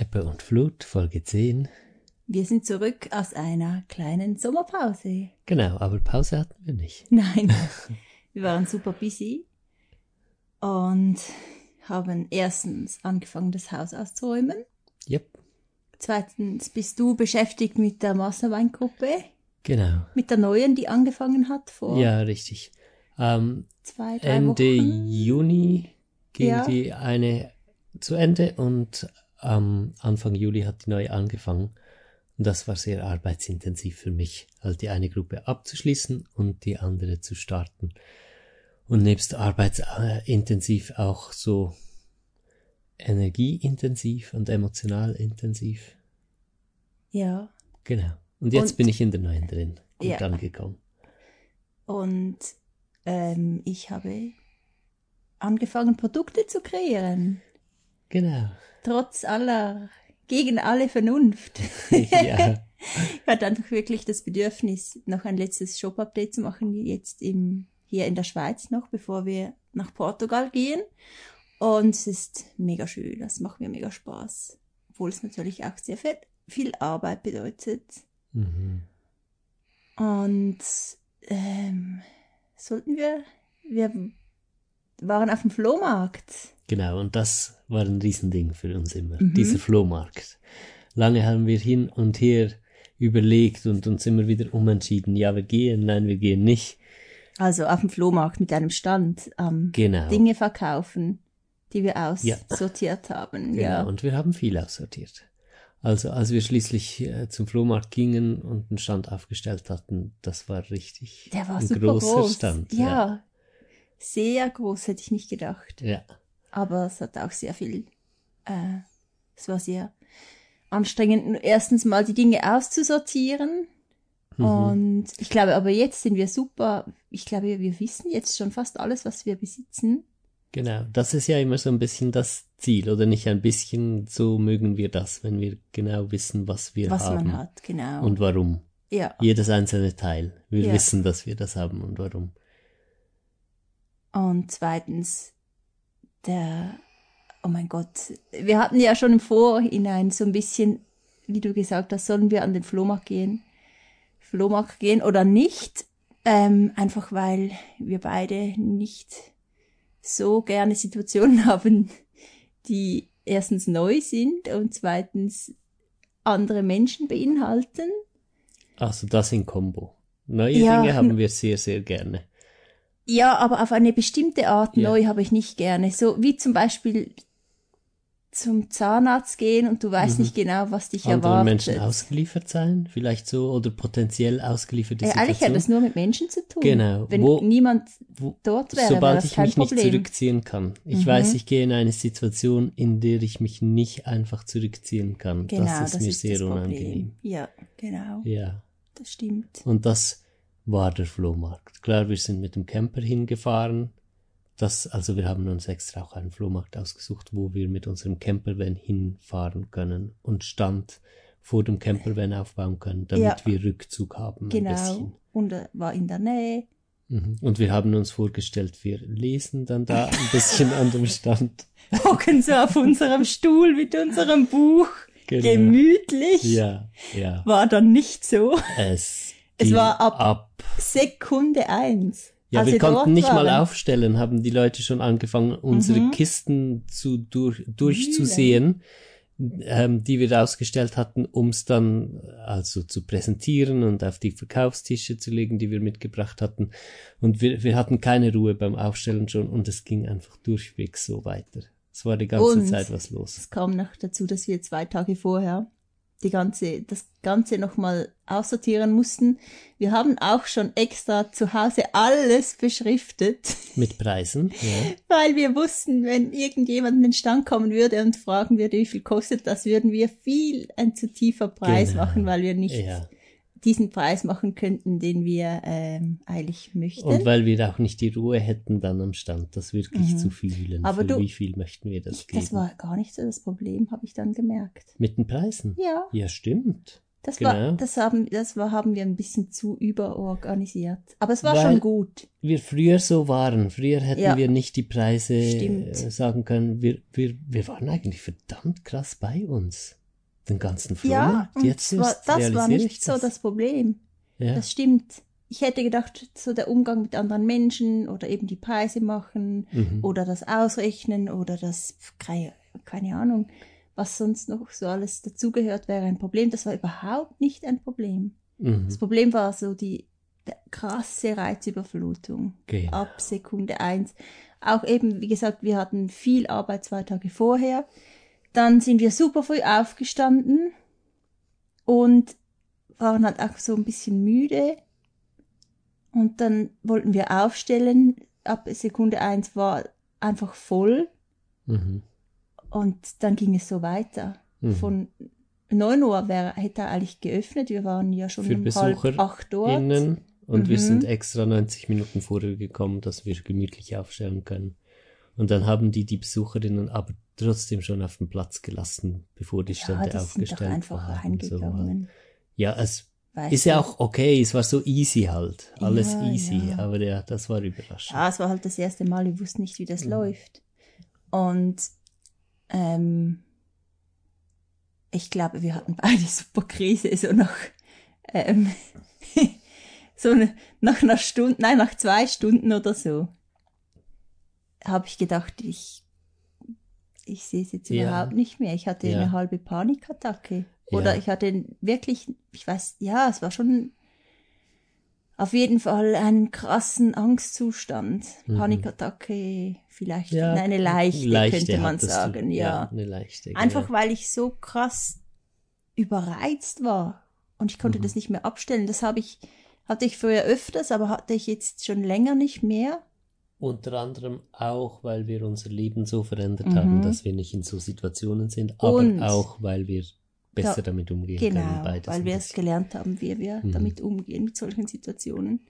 Ebbe und Flut, Folge 10. Wir sind zurück aus einer kleinen Sommerpause. Genau, aber Pause hatten wir nicht. Nein, wir waren super busy und haben erstens angefangen, das Haus auszuräumen. Yep, Zweitens bist du beschäftigt mit der Masterweingruppe, genau. mit der neuen, die angefangen hat vor Ja, richtig. Ähm, zwei, drei Ende Wochen. Juni ging Ja. die eine zu Ende und am Anfang Juli hat die neue angefangen. Und das war sehr arbeitsintensiv für mich, halt die eine Gruppe abzuschließen und die andere zu starten. Und nebst arbeitsintensiv auch so energieintensiv und emotional intensiv. Ja, Genau. Und jetzt Und- bin ich in der neuen drin. Gut Ja. angekommen. und ähm, ich habe angefangen, Produkte zu kreieren. Genau. Trotz aller, gegen alle Vernunft. ja. Ich hatte einfach wirklich das Bedürfnis, noch ein letztes Shop-Update zu machen, jetzt im, hier in der Schweiz noch, bevor wir nach Portugal gehen. Und es ist mega schön, das macht mir mega Spaß. Obwohl es natürlich auch sehr viel, viel Arbeit bedeutet. Mhm. Und ähm, sollten wir, wir waren auf dem Flohmarkt. Genau, und das war ein Riesending für uns immer, Mhm. dieser Flohmarkt. Lange haben wir hin und her überlegt und uns immer wieder umentschieden, ja, wir gehen, nein, wir gehen nicht. Also auf dem Flohmarkt mit einem Stand am Genau. Dinge verkaufen, die wir Ja. aussortiert haben. Genau, Ja. und wir haben viel aussortiert. Also als wir schließlich äh, zum Flohmarkt gingen und einen Stand aufgestellt hatten, das war richtig Der war ein super großer groß. Stand. Ja. Sehr groß, hätte ich nicht gedacht. ja. Aber es hat auch sehr viel, äh, es war sehr anstrengend, erstens mal die Dinge auszusortieren. Mhm. Und ich glaube, aber jetzt sind wir super, ich glaube, wir wissen jetzt schon fast alles, was wir besitzen. Genau, das ist ja immer so ein bisschen das Ziel, oder nicht ein bisschen, so mögen wir das, wenn wir genau wissen, was wir was haben man hat, genau. und warum. ja. Jedes einzelne Teil. Wir Ja. wissen, dass wir das haben und warum. Und zweitens, der, oh mein Gott, wir hatten ja schon im Vorhinein so ein bisschen, wie du gesagt hast, sollen wir an den Flohmarkt gehen, Flohmarkt gehen oder nicht, ähm, einfach weil wir beide nicht so gerne Situationen haben, die erstens neu sind und zweitens andere Menschen beinhalten. Also das in Kombo. Neue Ja. Dinge haben wir sehr, sehr gerne. Ja, aber auf eine bestimmte Art Ja. neu habe ich nicht gerne. So wie zum Beispiel zum Zahnarzt gehen und du weißt Mhm. nicht genau, was dich Anderen erwartet. Menschen ausgeliefert sein, vielleicht so, oder potenziell ausgelieferte äh, eigentlich Situation. hat das nur mit Menschen zu tun. Genau. Wenn Wo- niemand Wo- dort wäre, wäre Sobald das ich mich nicht Problem. zurückziehen kann. Ich Mhm. weiß, ich gehe in eine Situation, in der ich mich nicht einfach zurückziehen kann. genau, das ist mir sehr das unangenehm. Ja, genau. Ja. Das stimmt. Und das war der Flohmarkt. Klar, wir sind mit dem Camper hingefahren. Das, also wir haben uns extra auch einen Flohmarkt ausgesucht, wo wir mit unserem Campervan hinfahren können und Stand vor dem Campervan aufbauen können, damit Ja. wir Rückzug haben. Ein Genau. bisschen. Und war in der Nähe. Mhm. Und wir haben uns vorgestellt, wir lesen dann da ein bisschen an dem Stand. Hocken so auf unserem Stuhl mit unserem Buch. Genau. Gemütlich. Ja, ja. War dann nicht so. Es, Es war ab- ab. Sekunde eins. Ja, wir konnten nicht mal waren. aufstellen, haben die Leute schon angefangen, unsere Mhm. Kisten zu durch, durchzusehen, ähm, die wir ausgestellt hatten, um es dann also zu präsentieren und auf die Verkaufstische zu legen, die wir mitgebracht hatten. Und wir, wir hatten keine Ruhe beim Aufstellen schon und es ging einfach durchweg so weiter. Es war die ganze Und Zeit was los. Es kam noch dazu, dass wir zwei Tage vorher die ganze, das Ganze nochmal aussortieren mussten. Wir haben auch schon extra zu Hause alles beschriftet, Mit Preisen, ja. weil wir wussten, wenn irgendjemand in den Stand kommen würde und fragen würde, wie viel kostet das, würden wir viel ein zu tiefer Preis Genau. machen, weil wir nicht ja. Diesen Preis machen könnten, den wir ähm, eigentlich möchten. Und weil wir auch nicht die Ruhe hätten dann am Stand, das wirklich Mhm. zu fühlen. Aber Für du- wie viel möchten wir das ich, geben? das war gar nicht so das Problem, habe ich dann gemerkt. Mit den Preisen? Ja. Ja, stimmt. Das Genau. war, das haben, das war, haben wir ein bisschen zu überorganisiert. Aber es war Weil- schon gut. wir früher so waren. Früher hätten Ja. wir nicht die Preise Stimmt. äh, sagen können. Wir, wir, wir waren eigentlich verdammt krass bei uns. Den ganzen Flohmarkt. und Jetzt das war, erst das war nicht ich so das Problem. Ja. Das stimmt. Ich hätte gedacht, so der Umgang mit anderen Menschen oder eben die Preise machen Mhm. oder das Ausrechnen oder das, keine, Ahnung, was sonst noch so alles dazugehört, wäre ein Problem. Das war überhaupt nicht ein Problem. Mhm. Das Problem war so die krasse Reizüberflutung Genau. ab Sekunde eins. Auch eben, wie gesagt, wir hatten viel Arbeit zwei Tage vorher. Dann sind wir super früh aufgestanden und waren halt auch so ein bisschen müde. Und dann wollten wir aufstellen. Ab Sekunde eins war einfach voll. Mhm. Und dann ging es so weiter. Mhm. Von 9 Uhr wär, hätte er eigentlich geöffnet. Wir waren ja schon Für um Besucher halb acht dort. Innen. Und wir Mhm. sind extra 90 Minuten vorher gekommen, dass wir gemütlich aufstellen können. Und dann haben die die Besucherinnen aber trotzdem schon auf den Platz gelassen, bevor die Ja, Stände doch aufgestellt einfach waren. So. Ja, es Weißt ist ja du? auch okay, es war so easy halt. Alles Ja, easy, ja. aber ja, das war überraschend. Ja, es war halt das erste Mal, wir wussten nicht, wie das Mhm. läuft. Und ähm, ich glaube, wir hatten beide super Krise, so nach, ähm, so nach einer Stunde, nein, nach zwei Stunden oder so, habe ich gedacht, ich, ich sehe es jetzt Ja. überhaupt nicht mehr. Ich hatte Ja. eine halbe Panikattacke. Oder Ja. ich hatte wirklich, ich weiß, ja, es war schon auf jeden Fall einen krassen Angstzustand. Mhm. Panikattacke, vielleicht Ja, eine leichte, könnte man hattest du. sagen, ja. eine leichte. Einfach genau. weil ich so krass überreizt war und ich konnte Mhm. das nicht mehr abstellen. Das habe ich, hatte ich früher öfters, aber hatte ich jetzt schon länger nicht mehr. Unter anderem auch, weil wir unser Leben so verändert Mhm. haben, dass wir nicht in so Situationen sind, aber Und- auch, weil wir besser Ja, damit umgehen können. Genau, Beides weil wir es gelernt haben, wie wir Mhm. damit umgehen mit solchen Situationen.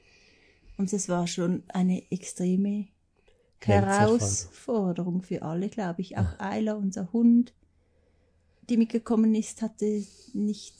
Und es war schon eine extreme. Herausforderung für alle, glaube ich. Auch Eiler, unser Hund, die mitgekommen ist, hatte nicht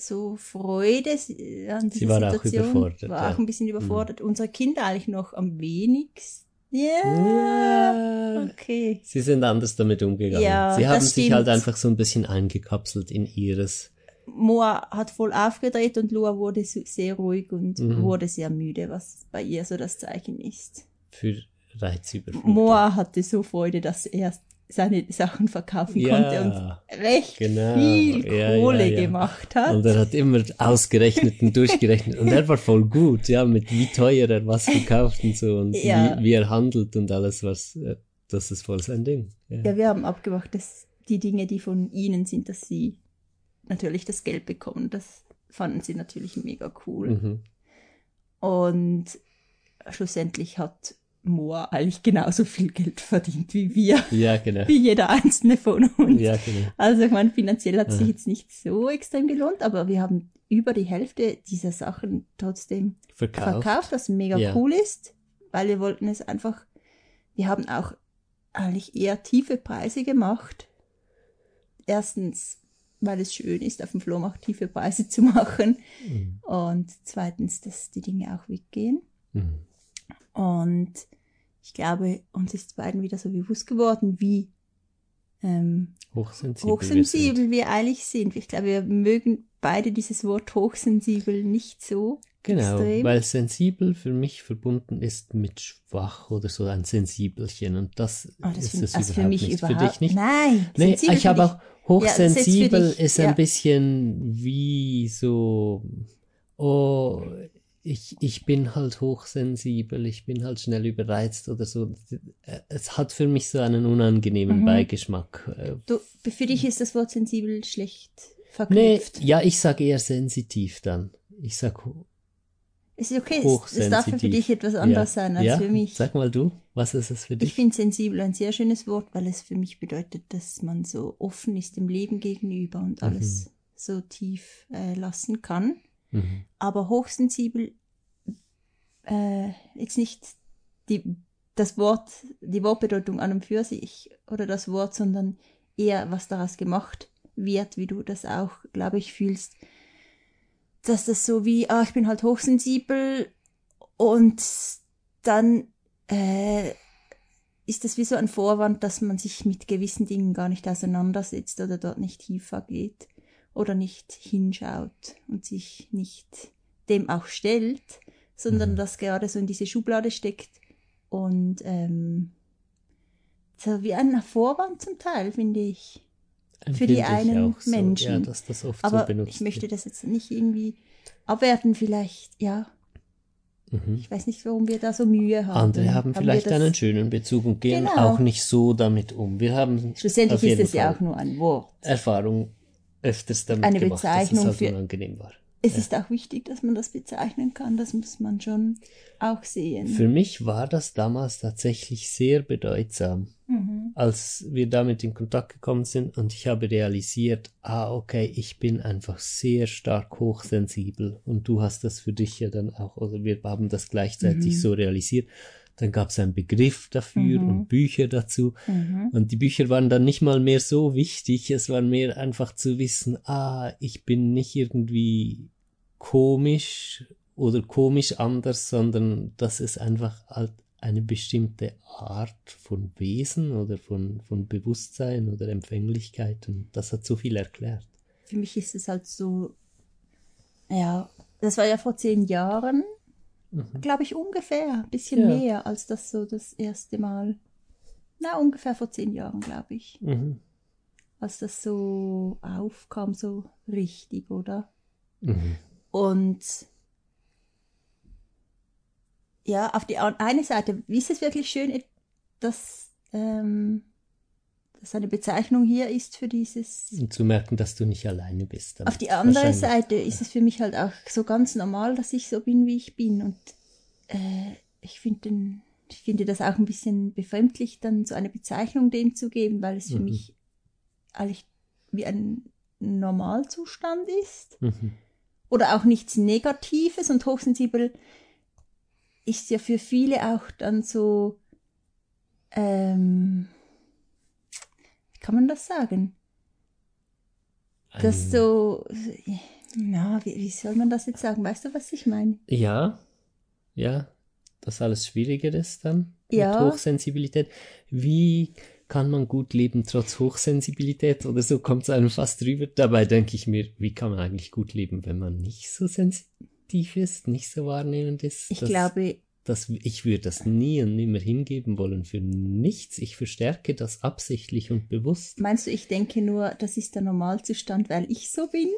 so Freude an dieser Sie war auch Situation. überfordert, War ja. auch ein bisschen überfordert. Unsere Kinder eigentlich noch am wenigsten. Ja, Ja. okay. Sie sind anders damit umgegangen. Ja, Sie haben sich halt einfach so ein bisschen eingekapselt in ihres. Moa hat voll aufgedreht und Lua wurde sehr ruhig und Mhm. wurde sehr müde, was bei ihr so das Zeichen ist. für Reizüberflutung. Moa hatte so Freude, dass er seine Sachen verkaufen Ja, konnte und recht genau. viel Ja, ja, Kohle ja. gemacht hat. Und er hat immer ausgerechnet und durchgerechnet. Und er war voll gut, ja, mit wie teuer er was verkauft und so und wie, wie er handelt und alles, was, äh, das ist voll sein Ding. Ja. ja, wir haben abgemacht, dass die Dinge, die von ihnen sind, dass sie natürlich das Geld bekommen. Das fanden sie natürlich mega cool. Mhm. Und schlussendlich hat Moa eigentlich genauso viel Geld verdient wie wir. ja, genau. wie jeder einzelne von uns. Ja, genau. Also ich meine, finanziell hat es sich Ja. jetzt nicht so extrem gelohnt, aber wir haben über die Hälfte dieser Sachen trotzdem Verkauft. verkauft, was mega Ja. cool ist, weil wir wollten es einfach, wir haben auch eigentlich eher tiefe Preise gemacht. Erstens, weil es schön ist, auf dem Flohmarkt tiefe Preise zu machen Mhm. und zweitens, dass die Dinge auch weggehen. Mhm. Und ich glaube, uns ist beiden wieder so bewusst geworden, wie ähm, Hochsensibel. hochsensibel wir, eigentlich sind. Ich glaube, wir mögen beide dieses Wort hochsensibel nicht so Genau, extrem. weil sensibel für mich verbunden ist mit schwach oder so ein Sensibelchen und das, Oh, das ist find, es also überhaupt für mich nicht. überhaupt Für dich nicht? Nein, Nee, ich habe auch hochsensibel Ja, ist ist ein ja. bisschen wie so, oh, ich, ich bin halt hochsensibel, ich bin halt schnell überreizt oder so. Es hat für mich so einen unangenehmen Mhm. Beigeschmack. Äh, Du, für dich ist das Wort sensibel schlecht Nee, verknüpft. ja, ich sage eher sensitiv dann. Ich sag ho- Es ist okay, es- darf für dich etwas anderes ja. sein als ja? für mich. Sag mal du, was ist es für Ich dich? finde sensibel ein sehr schönes Wort, weil es für mich bedeutet, dass man so offen ist dem Leben gegenüber und alles so tief äh, lassen kann. Mhm. Aber hochsensibel, äh, jetzt nicht die, das Wort, die Wortbedeutung an und für sich oder das Wort, sondern eher, was daraus gemacht wird, wie du das auch, glaube ich, fühlst, dass das so wie, ah, ich bin halt hochsensibel und dann äh, ist das wie so ein Vorwand, dass man sich mit gewissen Dingen gar nicht auseinandersetzt oder dort nicht tiefer geht oder nicht hinschaut und sich nicht dem auch stellt, sondern mhm. das gerade so in diese Schublade steckt und ähm, so wie ein Vorwand zum Teil, finde ich. Für die einen so. Menschen. Ja, dass das oft Aber so ich möchte das jetzt nicht irgendwie abwerten, vielleicht, ja. Mhm. Ich weiß nicht, warum wir da so Mühe haben. Andere haben, haben vielleicht einen schönen Bezug und gehen genau. auch nicht so damit um. Wir haben Schlussendlich ist es ja auch nur ein Wort. Erfahrung öfters damit eine gemacht, Bezeichnung dass es halt für, unangenehm war. Es ja. ist auch wichtig, dass man das bezeichnen kann. Das muss man schon auch sehen. Für mich war das damals tatsächlich sehr bedeutsam, mhm. als wir damit in Kontakt gekommen sind und ich habe realisiert, ah, okay, ich bin einfach sehr stark hochsensibel und du hast das für dich ja dann auch, oder wir haben das gleichzeitig mhm. so realisiert. Dann gab es einen Begriff dafür mhm. und Bücher dazu. Mhm. Und die Bücher waren dann nicht mal mehr so wichtig. Es war mehr einfach zu wissen, ah, ich bin nicht irgendwie komisch oder komisch anders, sondern das ist einfach halt eine bestimmte Art von Wesen oder von, von Bewusstsein oder Empfänglichkeit. Und das hat so viel erklärt. Für mich ist es halt so, ja, das war ja vor zehn Jahren Mhm. Glaube ich ungefähr, ein bisschen ja. mehr als das so das erste Mal. Na, ungefähr vor zehn Jahren, glaube ich. Mhm. Als das so aufkam, so richtig, oder? Mhm. Und ja, auf die eine Seite ist es wirklich schön, dass ähm, dass eine Bezeichnung hier ist für dieses. Und zu merken, dass du nicht alleine bist. Auf die andere Seite ist es für mich halt auch so ganz normal, dass ich so bin, wie ich bin. Und äh, ich finde das auch ein bisschen befremdlich, dann so eine Bezeichnung dem zu geben, weil es für mhm. mich eigentlich wie ein Normalzustand ist. Mhm. Oder auch nichts Negatives und hochsensibel ist ja für viele auch dann so, ähm, kann man das sagen? Ein das so, na, wie, wie soll man das jetzt sagen? Weißt du, was ich meine? Ja, ja, das alles schwieriger ist dann ja. mit Hochsensibilität. Wie kann man gut leben trotz Hochsensibilität oder so kommt es einem fast drüber. Dabei denke ich mir, wie kann man eigentlich gut leben, wenn man nicht so sensitiv ist, nicht so wahrnehmend ist? Ich glaube, das, ich würde das nie und nimmer hingeben wollen für nichts. Ich verstärke das absichtlich und bewusst. Meinst du, ich denke nur, das ist der Normalzustand, weil ich so bin?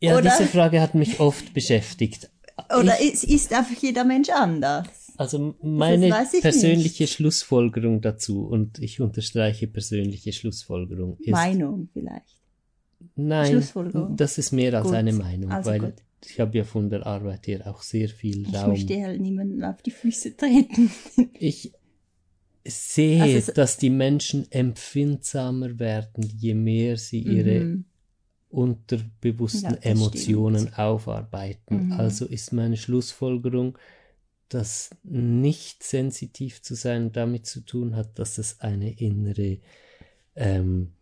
ja, Oder? diese Frage hat mich oft beschäftigt. Oder ich, ist, ist einfach jeder Mensch anders? Also meine persönliche nicht. Schlussfolgerung dazu, und ich unterstreiche persönliche Schlussfolgerung, ist. Meinung vielleicht. Nein, das ist mehr als gut. eine Meinung, also weil gut ich habe ja von der Arbeit her auch sehr viel Raum. Ich möchte halt niemanden auf die Füße treten. ich sehe, also dass die Menschen empfindsamer werden, je mehr sie ihre mhm. unterbewussten ja, Emotionen stimmt. aufarbeiten. Mhm. Also ist meine Schlussfolgerung, dass nicht sensitiv zu sein damit zu tun hat, dass es eine innere ähm,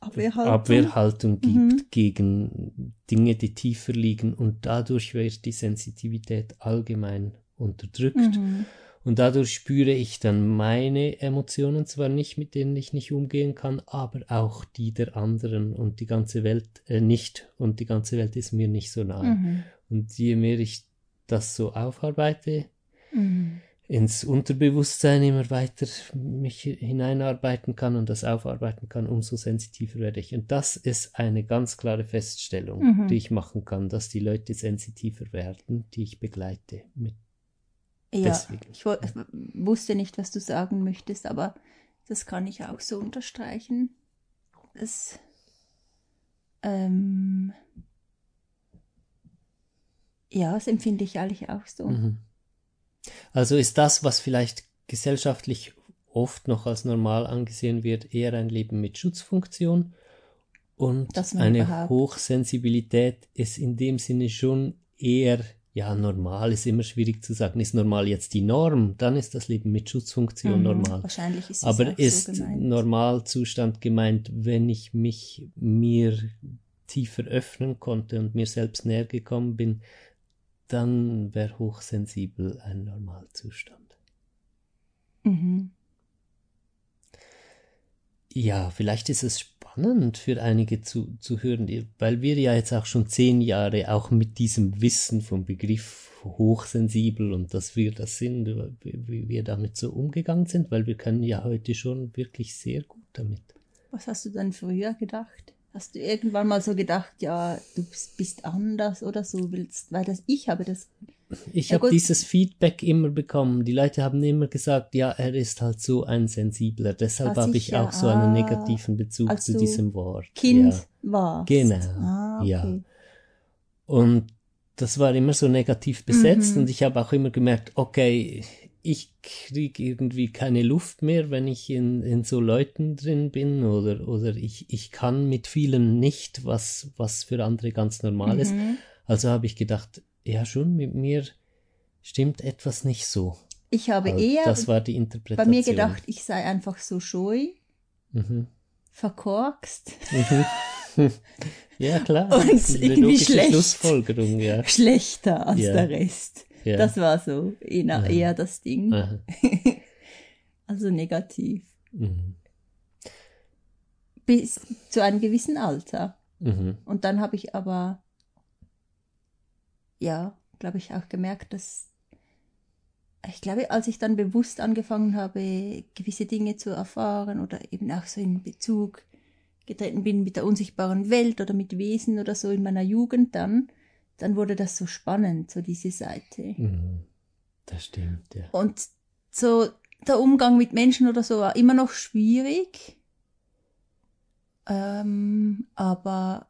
Abwehrhaltung, Abwehrhaltung gibt mhm. gegen Dinge, die tiefer liegen und dadurch wird die Sensitivität allgemein unterdrückt. Mhm. Und dadurch spüre ich dann meine Emotionen zwar nicht, mit denen ich nicht umgehen kann, aber auch die der anderen und die ganze Welt äh, nicht. Und die ganze Welt ist mir nicht so nahe. Mhm. Und je mehr ich das so aufarbeite, mhm ins Unterbewusstsein immer weiter mich hineinarbeiten kann und das aufarbeiten kann, umso sensitiver werde ich. Und das ist eine ganz klare Feststellung, mhm. die ich machen kann, dass die Leute sensitiver werden, die ich begleite. Mit ja, Deswegen. ich wusste nicht, was du sagen möchtest, aber das kann ich auch so unterstreichen. Das, ähm, ja, das empfinde ich eigentlich auch so. Mhm. Also ist das, was vielleicht gesellschaftlich oft noch als normal angesehen wird, eher ein Leben mit Schutzfunktion und eine Hochsensibilität ist in dem Sinne schon eher ja, normal ist immer schwierig zu sagen. Ist normal jetzt die Norm? Dann ist das Leben mit Schutzfunktion mhm, normal. Wahrscheinlich ist es Aber ist so gemeint. Normalzustand gemeint, wenn ich mich mir tiefer öffnen konnte und mir selbst näher gekommen bin, dann wäre hochsensibel ein Normalzustand. Mhm. Ja, vielleicht ist es spannend für einige zu, zu hören, weil wir ja jetzt auch schon zehn Jahre auch mit diesem Wissen vom Begriff hochsensibel und dass wir das sind, wie wir damit so umgegangen sind, weil wir können ja heute schon wirklich sehr gut damit. Was hast du dann früher gedacht? Hast du irgendwann mal so gedacht, ja, du bist anders oder so willst, weil das ich habe das. Ich Ja, habe dieses Feedback immer bekommen. Die Leute haben immer gesagt, ja, er ist halt so ein sensibler. Deshalb Ah, habe ich auch so einen Ah, negativen Bezug zu diesem Wort. Kind Ja. warst. Genau. Ah, okay. Ja. Und das war immer so negativ besetzt Mhm. und ich habe auch immer gemerkt, okay, ich kriege irgendwie keine Luft mehr, wenn ich in, in so Leuten drin bin oder, oder ich, ich kann mit vielen nicht, was, was für andere ganz normal ist. Mhm. Also habe ich gedacht, ja schon, mit mir stimmt etwas nicht so. Ich habe Also eher das war die bei Interpretation. mir gedacht, ich sei einfach so scheu, Mhm. verkorkst, Mhm. ja, klar. Und ist irgendwie schlecht. Schlussfolgerung, ja. schlechter als Ja. der Rest. Ja. Das war so eher, eher das Ding. Also negativ. Mhm. Bis zu einem gewissen Alter. Mhm. Und dann habe ich aber, ja, glaube ich, auch gemerkt, dass ich glaube, als ich dann bewusst angefangen habe, gewisse Dinge zu erfahren oder eben auch so in Bezug getreten bin mit der unsichtbaren Welt oder mit Wesen oder so in meiner Jugend dann, dann wurde das so spannend, so diese Seite. Mhm. Das stimmt, ja. Und so der Umgang mit Menschen oder so war immer noch schwierig. Ähm, aber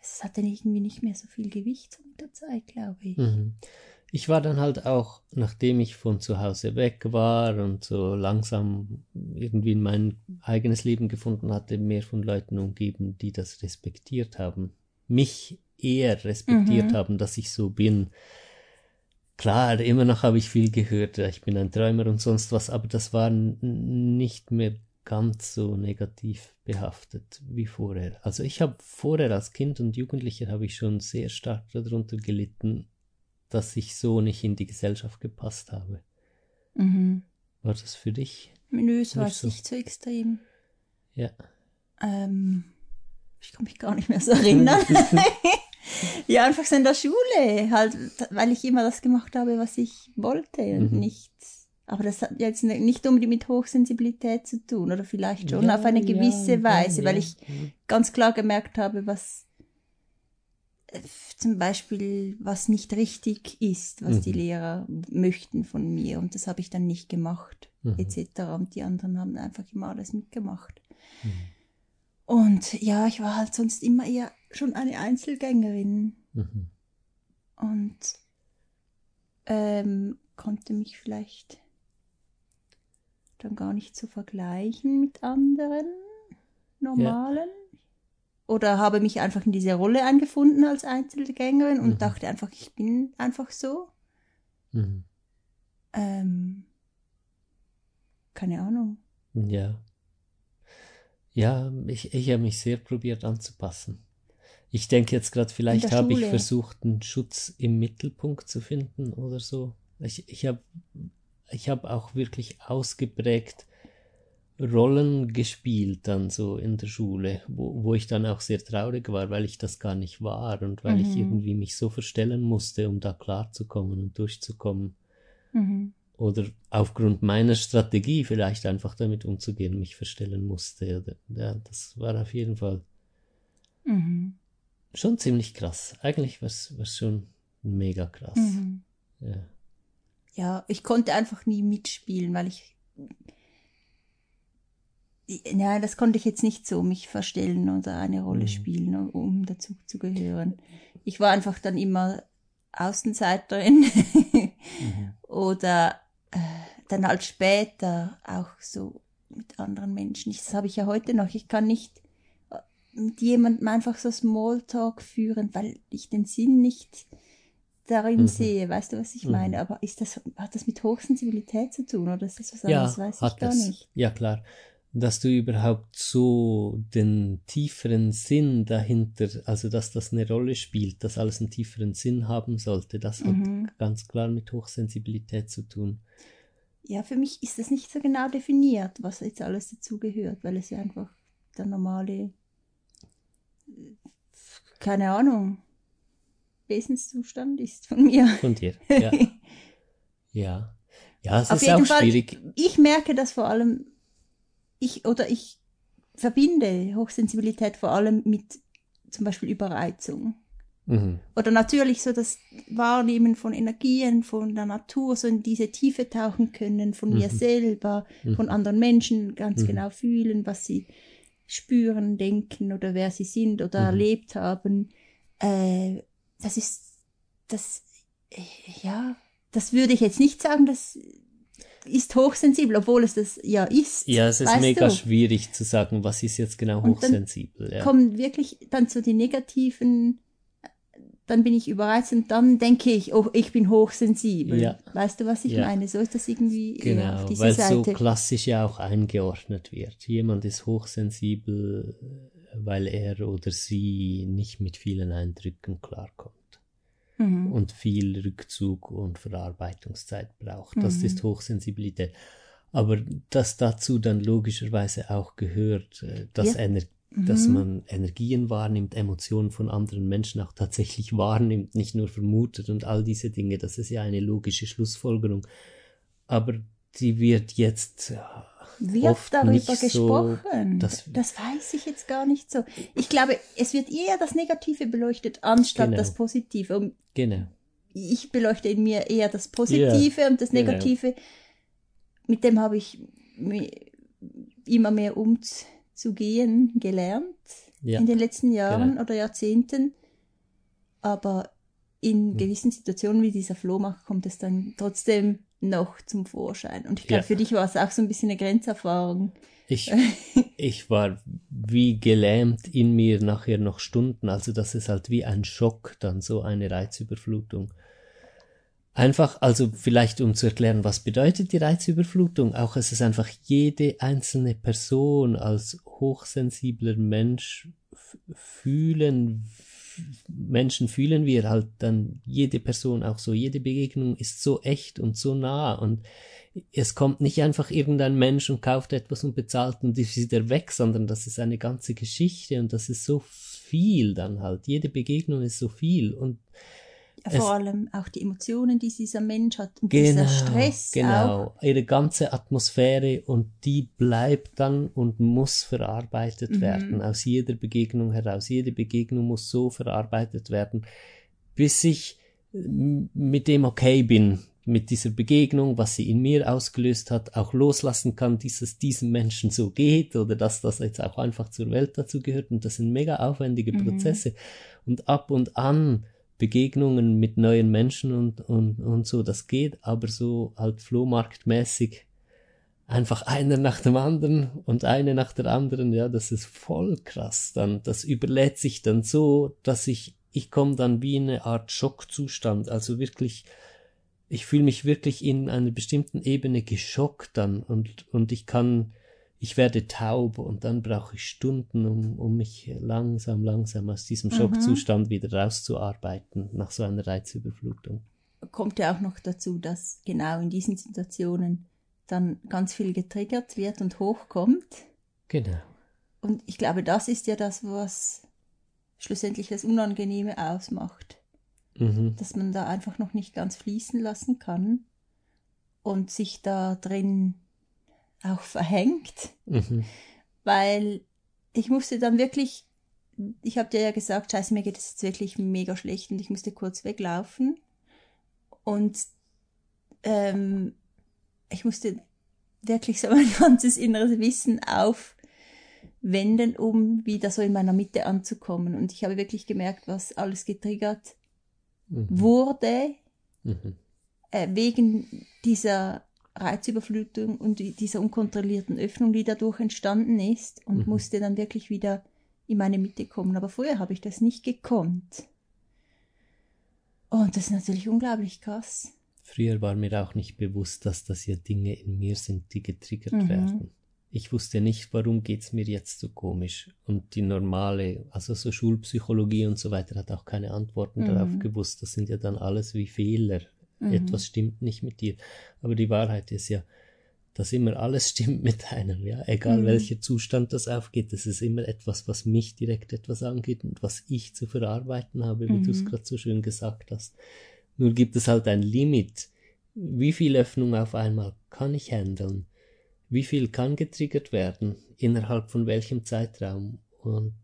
es hatte irgendwie nicht mehr so viel Gewicht mit der Zeit, glaube ich. Mhm. Ich war dann halt auch, nachdem ich von zu Hause weg war und so langsam irgendwie in mein eigenes Leben gefunden hatte, mehr von Leuten umgeben, die das respektiert haben. Mich eher respektiert Mhm. haben, dass ich so bin. Klar, immer noch habe ich viel gehört, ich bin ein Träumer und sonst was, aber das war nicht mehr ganz so negativ behaftet wie vorher. Also ich habe vorher als Kind und Jugendlicher habe ich schon sehr stark darunter gelitten, dass ich so nicht in die Gesellschaft gepasst habe. Mhm. War das für dich? Nö, es war so. nicht so extrem. Ja. Ähm, ich kann mich gar nicht mehr so erinnern. ja, einfach so in der Schule, halt, weil ich immer das gemacht habe, was ich wollte und Mhm. nicht. Aber das hat jetzt nicht unbedingt mit Hochsensibilität zu tun, oder vielleicht schon Ja, auf eine gewisse ja, Weise, weil ich ganz klar gemerkt habe, was äh, zum Beispiel, was nicht richtig ist, was die Mhm. Lehrer möchten von mir. Und das habe ich dann nicht gemacht, Mhm. etc. Und die anderen haben einfach immer alles mitgemacht. Mhm. Und ja, ich war halt sonst immer eher schon eine Einzelgängerin Mhm. und ähm, konnte mich vielleicht dann gar nicht so vergleichen mit anderen normalen. Oder habe mich einfach in diese Rolle eingefunden als Einzelgängerin und Mhm. dachte einfach, ich bin einfach so. Mhm. Ähm, keine Ahnung. Ja. Ja, ich, ich habe mich sehr probiert anzupassen. Ich denke jetzt gerade, vielleicht habe ich versucht, einen Schutz im Mittelpunkt zu finden oder so. Ich, ich habe ich hab auch wirklich ausgeprägt Rollen gespielt dann so in der Schule, wo, wo ich dann auch sehr traurig war, weil ich das gar nicht war und weil ich Mhm. irgendwie mich so verstellen musste, um da klarzukommen und durchzukommen. Mhm. oder aufgrund meiner Strategie vielleicht einfach damit umzugehen, mich verstellen musste. Ja, das war auf jeden Fall Mhm. Schon ziemlich krass. Eigentlich war es schon mega krass. Mhm. Ja. ja, ich konnte einfach nie mitspielen, weil ich. Nein, das konnte ich jetzt nicht so mich verstellen oder eine Rolle Mhm. spielen, um dazu zu gehören. Ich war einfach dann immer Außenseiterin Mhm. oder äh, dann halt später auch so mit anderen Menschen. Das habe ich ja heute noch. Ich kann nicht mit jemandem einfach so Smalltalk führen, weil ich den Sinn nicht darin Mhm. sehe. Weißt du, was ich Mhm. meine? Aber ist das, hat das mit Hochsensibilität zu tun oder ist das was Ja, anderes? weiß ich hat gar es. nicht. Ja, klar. Dass du überhaupt so den tieferen Sinn dahinter, also dass das eine Rolle spielt, dass alles einen tieferen Sinn haben sollte, das hat Mhm. ganz klar mit Hochsensibilität zu tun. Ja, für mich ist das nicht so genau definiert, was jetzt alles dazugehört, weil es ja einfach der normale, keine Ahnung, Wesenszustand ist von mir. Von dir. Ja. ja. Ja, es Auf ist jeden auch Fall, schwierig. ich merke das vor allem, ich oder ich verbinde Hochsensibilität vor allem mit zum Beispiel Überreizung. Mhm. Oder natürlich so das Wahrnehmen von Energien, von der Natur, so in diese Tiefe tauchen können, von mir Mhm. selber, von Mhm. anderen Menschen ganz Mhm. genau fühlen, was sie spüren, denken oder wer sie sind oder Mhm. erlebt haben. Äh, das ist, das, ja, das würde ich jetzt nicht sagen, das ist hochsensibel, obwohl es das ja ist. Ja, es ist mega du? schwierig zu sagen, was ist jetzt genau hochsensibel. Ja. kommen wirklich dann so die negativen, dann bin ich überreizt und dann denke ich, oh, ich bin hochsensibel. Ja. Weißt du, was ich Ja. meine? So ist das irgendwie eher auf Genau, dieser weil es so Seite. klassisch ja auch eingeordnet wird. Jemand ist hochsensibel, weil er oder sie nicht mit vielen Eindrücken klarkommt mhm. und viel Rückzug und Verarbeitungszeit braucht. Das Mhm. ist Hochsensibilität. Aber dass dazu dann logischerweise auch gehört, äh, dass, Ja. Ener dass Mhm. man Energien wahrnimmt, Emotionen von anderen Menschen auch tatsächlich wahrnimmt, nicht nur vermutet und all diese Dinge, das ist ja eine logische Schlussfolgerung. Aber die wird jetzt äh, Wird oft darüber nicht so, gesprochen? dass- das weiß ich jetzt gar nicht so. Ich glaube, es wird eher das Negative beleuchtet, anstatt Genau. das Positive. Und genau. ich beleuchte in mir eher das Positive und das genau. Negative. Mit dem habe ich immer mehr umzugehen gelernt Ja. in den letzten Jahren Genau. oder Jahrzehnten. Aber in Hm. gewissen Situationen wie dieser Flohmarkt kommt es dann trotzdem noch zum Vorschein. Und ich glaube, Ja. für dich war es auch so ein bisschen eine Grenzerfahrung. Ich, ich war wie gelähmt in mir nachher noch Stunden, also das ist halt wie ein Schock, dann so eine Reizüberflutung. Einfach, also vielleicht um zu erklären, was bedeutet die Reizüberflutung, auch es ist einfach jede einzelne Person als hochsensibler Mensch fühlen, Menschen fühlen wir halt dann jede Person auch so, jede Begegnung ist so echt und so nah und es kommt nicht einfach irgendein Mensch und kauft etwas und bezahlt und ist wieder weg, sondern das ist eine ganze Geschichte und das ist so viel dann halt. Jede Begegnung ist so viel und Ja, vor allem auch die Emotionen, die dieser Mensch hat und dieser Stress auch. genau, ihre ganze Atmosphäre und die bleibt dann und muss verarbeitet Mhm. werden aus jeder Begegnung heraus. Jede Begegnung muss so verarbeitet werden, bis ich m- mit dem okay bin, mit dieser Begegnung, was sie in mir ausgelöst hat, auch loslassen kann, dass es diesem Menschen so geht oder dass das jetzt auch einfach zur Welt dazu gehört und das sind mega aufwendige Mhm. Prozesse und ab und an Begegnungen mit neuen Menschen und, und, und so, das geht, aber so halt flohmarktmäßig einfach einer nach dem anderen und eine nach der anderen, ja, das ist voll krass dann. Das überlädt sich dann so, dass ich, ich komme dann wie in eine Art Schockzustand, also wirklich, ich fühle mich wirklich in einer bestimmten Ebene geschockt dann und, und ich kann, ich werde taub und dann brauche ich Stunden, um, um mich langsam, langsam aus diesem Mhm. Schockzustand wieder rauszuarbeiten nach so einer Reizüberflutung. Kommt ja auch noch dazu, dass genau in diesen Situationen dann ganz viel getriggert wird und hochkommt. Genau. Und ich glaube, das ist ja das, was schlussendlich das Unangenehme ausmacht. Mhm. Dass man da einfach noch nicht ganz fließen lassen kann und sich da drin auch verhängt. Mhm. Weil ich musste dann wirklich, ich habe dir ja gesagt, scheiße, mir geht es jetzt wirklich mega schlecht und ich musste kurz weglaufen. Und ähm, ich musste wirklich so mein ganzes inneres Wissen aufwenden, um wieder so in meiner Mitte anzukommen. Und ich habe wirklich gemerkt, was alles getriggert Mhm. wurde Mhm. äh, wegen dieser Reizüberflutung und die- dieser unkontrollierten Öffnung, die dadurch entstanden ist und Mhm. musste dann wirklich wieder in meine Mitte kommen. Aber vorher habe ich das nicht gekonnt. Und das ist natürlich unglaublich krass. Früher war mir auch nicht bewusst, dass das ja Dinge in mir sind, die getriggert Mhm. werden. Ich wusste nicht, warum geht's mir jetzt so komisch. Und die normale, also so Schulpsychologie und so weiter, hat auch keine Antworten Mhm. darauf gewusst. Das sind ja dann alles wie Fehler. Etwas stimmt nicht mit dir. Aber die Wahrheit ist ja, dass immer alles stimmt mit einem, ja. Egal Mhm. welcher Zustand das aufgeht, das ist immer etwas, was mich direkt etwas angeht und was ich zu verarbeiten habe, wie du es Mhm. gerade so schön gesagt hast. Nur gibt es halt ein Limit. Wie viel Öffnung auf einmal kann ich handeln? Wie viel kann getriggert werden? Innerhalb von welchem Zeitraum? Und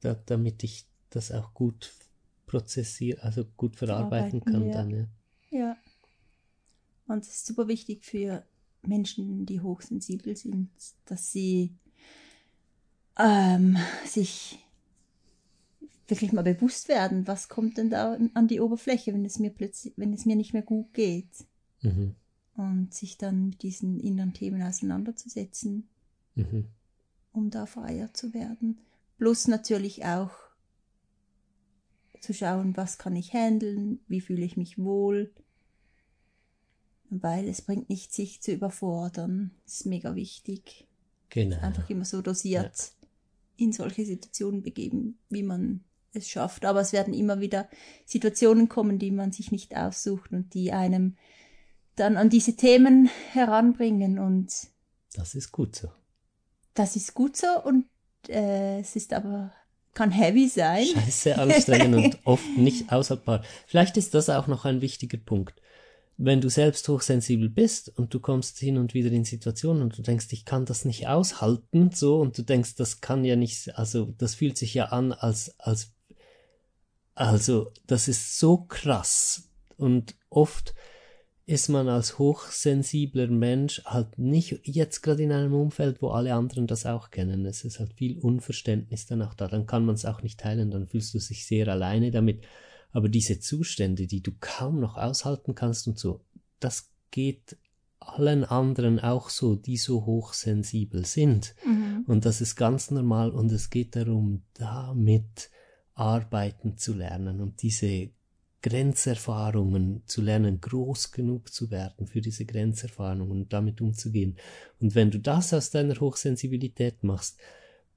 da, damit ich das auch gut prozessiere, also gut verarbeiten kann ja. dann. Ja. Und es ist super wichtig für Menschen, die hochsensibel sind, dass sie ähm, sich wirklich mal bewusst werden, was kommt denn da an die Oberfläche, wenn es mir plötzlich, wenn es mir nicht mehr gut geht. Mhm. Und sich dann mit diesen inneren Themen auseinanderzusetzen, Mhm. um da freier zu werden. Plus natürlich auch zu schauen, was kann ich handeln, wie fühle ich mich wohl. Weil es bringt nicht, sich zu überfordern. Das ist mega wichtig. Genau. Einfach immer so dosiert in solche Situationen begeben, wie man es schafft. Aber es werden immer wieder Situationen kommen, die man sich nicht aussucht und die einem dann an diese Themen heranbringen. Und Das ist gut so. das ist gut so und äh, es ist aber, kann heavy sein. Scheiße anstrengend und oft nicht aushaltbar. Vielleicht ist das auch noch ein wichtiger Punkt. Wenn du selbst hochsensibel bist und du kommst hin und wieder in Situationen und du denkst, ich kann das nicht aushalten, so, und du denkst, das kann ja nicht, also, das fühlt sich ja an als, als, also, das ist so krass. Und oft ist man als hochsensibler Mensch halt nicht jetzt gerade in einem Umfeld, wo alle anderen das auch kennen. Es ist halt viel Unverständnis dann auch da. Dann kann man es auch nicht teilen, dann fühlst du dich sehr alleine damit. Aber diese Zustände, die du kaum noch aushalten kannst und so, das geht allen anderen auch so, die so hochsensibel sind. Mhm. Und das ist ganz normal und es geht darum, damit arbeiten zu lernen und diese Grenzerfahrungen zu lernen, groß genug zu werden für diese Grenzerfahrungen und damit umzugehen. Und wenn du das aus deiner Hochsensibilität machst,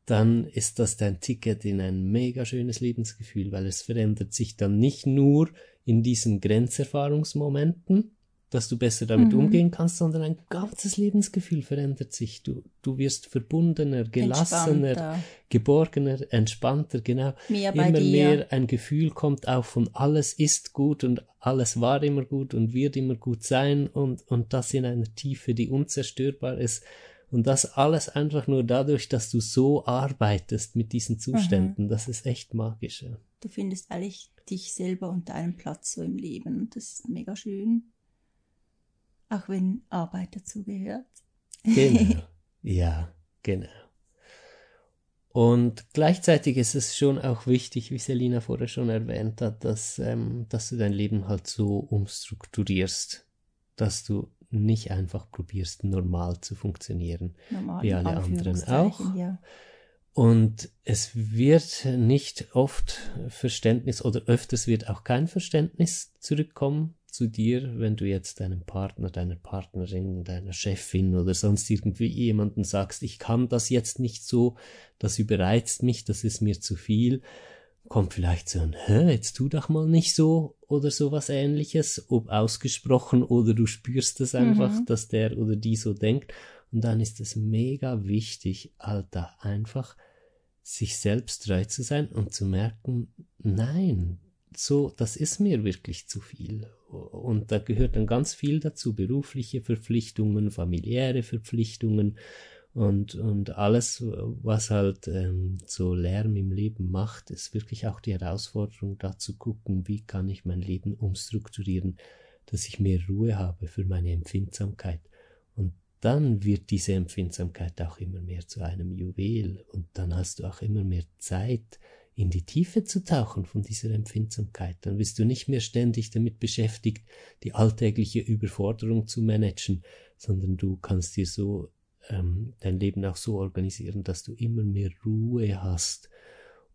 dann ist das dein Ticket in ein mega schönes Lebensgefühl, weil es verändert sich dann nicht nur in diesen Grenzerfahrungsmomenten, dass du besser damit Mhm. umgehen kannst, sondern ein ganzes Lebensgefühl verändert sich. Du, du wirst verbundener, gelassener, Entspannter. geborgener, entspannter, genau. Mehr bei immer dir. mehr ein Gefühl kommt auch von alles ist gut und alles war immer gut und wird immer gut sein und, und das in einer Tiefe, die unzerstörbar ist. Und das alles einfach nur dadurch, dass du so arbeitest mit diesen Zuständen. Das ist echt magisch. Ja. Du findest eigentlich dich selber und deinen Platz so im Leben und das ist mega schön. Auch wenn Arbeit dazu gehört. Genau. ja, genau. Und gleichzeitig ist es schon auch wichtig, wie Selina vorher schon erwähnt hat, dass, ähm, dass du dein Leben halt so umstrukturierst, dass du nicht einfach probierst, normal zu funktionieren. Normal, Wie alle anderen auch. Ja. Und es wird nicht oft Verständnis oder öfters wird auch kein Verständnis zurückkommen zu dir, wenn du jetzt deinem Partner, deiner Partnerin, deiner Chefin oder sonst irgendwie jemanden sagst, ich kann das jetzt nicht so, das überreizt mich, das ist mir zu viel, kommt vielleicht so ein, hä, jetzt tu doch mal nicht so oder sowas ähnliches, ob ausgesprochen oder du spürst es einfach, Mhm. dass der oder die so denkt. Und dann ist es mega wichtig, Alter, einfach sich selbst treu zu sein und zu merken, nein, so, das ist mir wirklich zu viel. Und da gehört dann ganz viel dazu, berufliche Verpflichtungen, familiäre Verpflichtungen und, und alles, was halt ähm, so Lärm im Leben macht, ist wirklich auch die Herausforderung, da zu gucken, wie kann ich mein Leben umstrukturieren, dass ich mehr Ruhe habe für meine Empfindsamkeit. Und dann wird diese Empfindsamkeit auch immer mehr zu einem Juwel und dann hast du auch immer mehr Zeit, in die Tiefe zu tauchen von dieser Empfindsamkeit. Dann bist du nicht mehr ständig damit beschäftigt, die alltägliche Überforderung zu managen, sondern du kannst dir so ähm, dein Leben auch so organisieren, dass du immer mehr Ruhe hast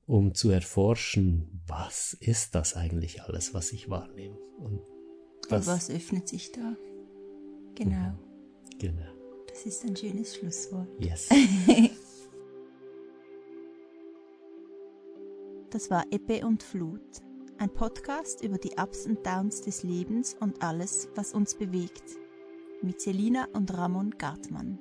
um zu erforschen, was ist das eigentlich alles, was ich wahrnehme. Und was, Und was öffnet sich da? Genau. Mhm. Genau. Das ist ein schönes Schlusswort. Yes. das war Ebbe und Flut. Ein Podcast über die Ups und Downs des Lebens und alles, was uns bewegt. Mit Selina und Ramon Gartmann.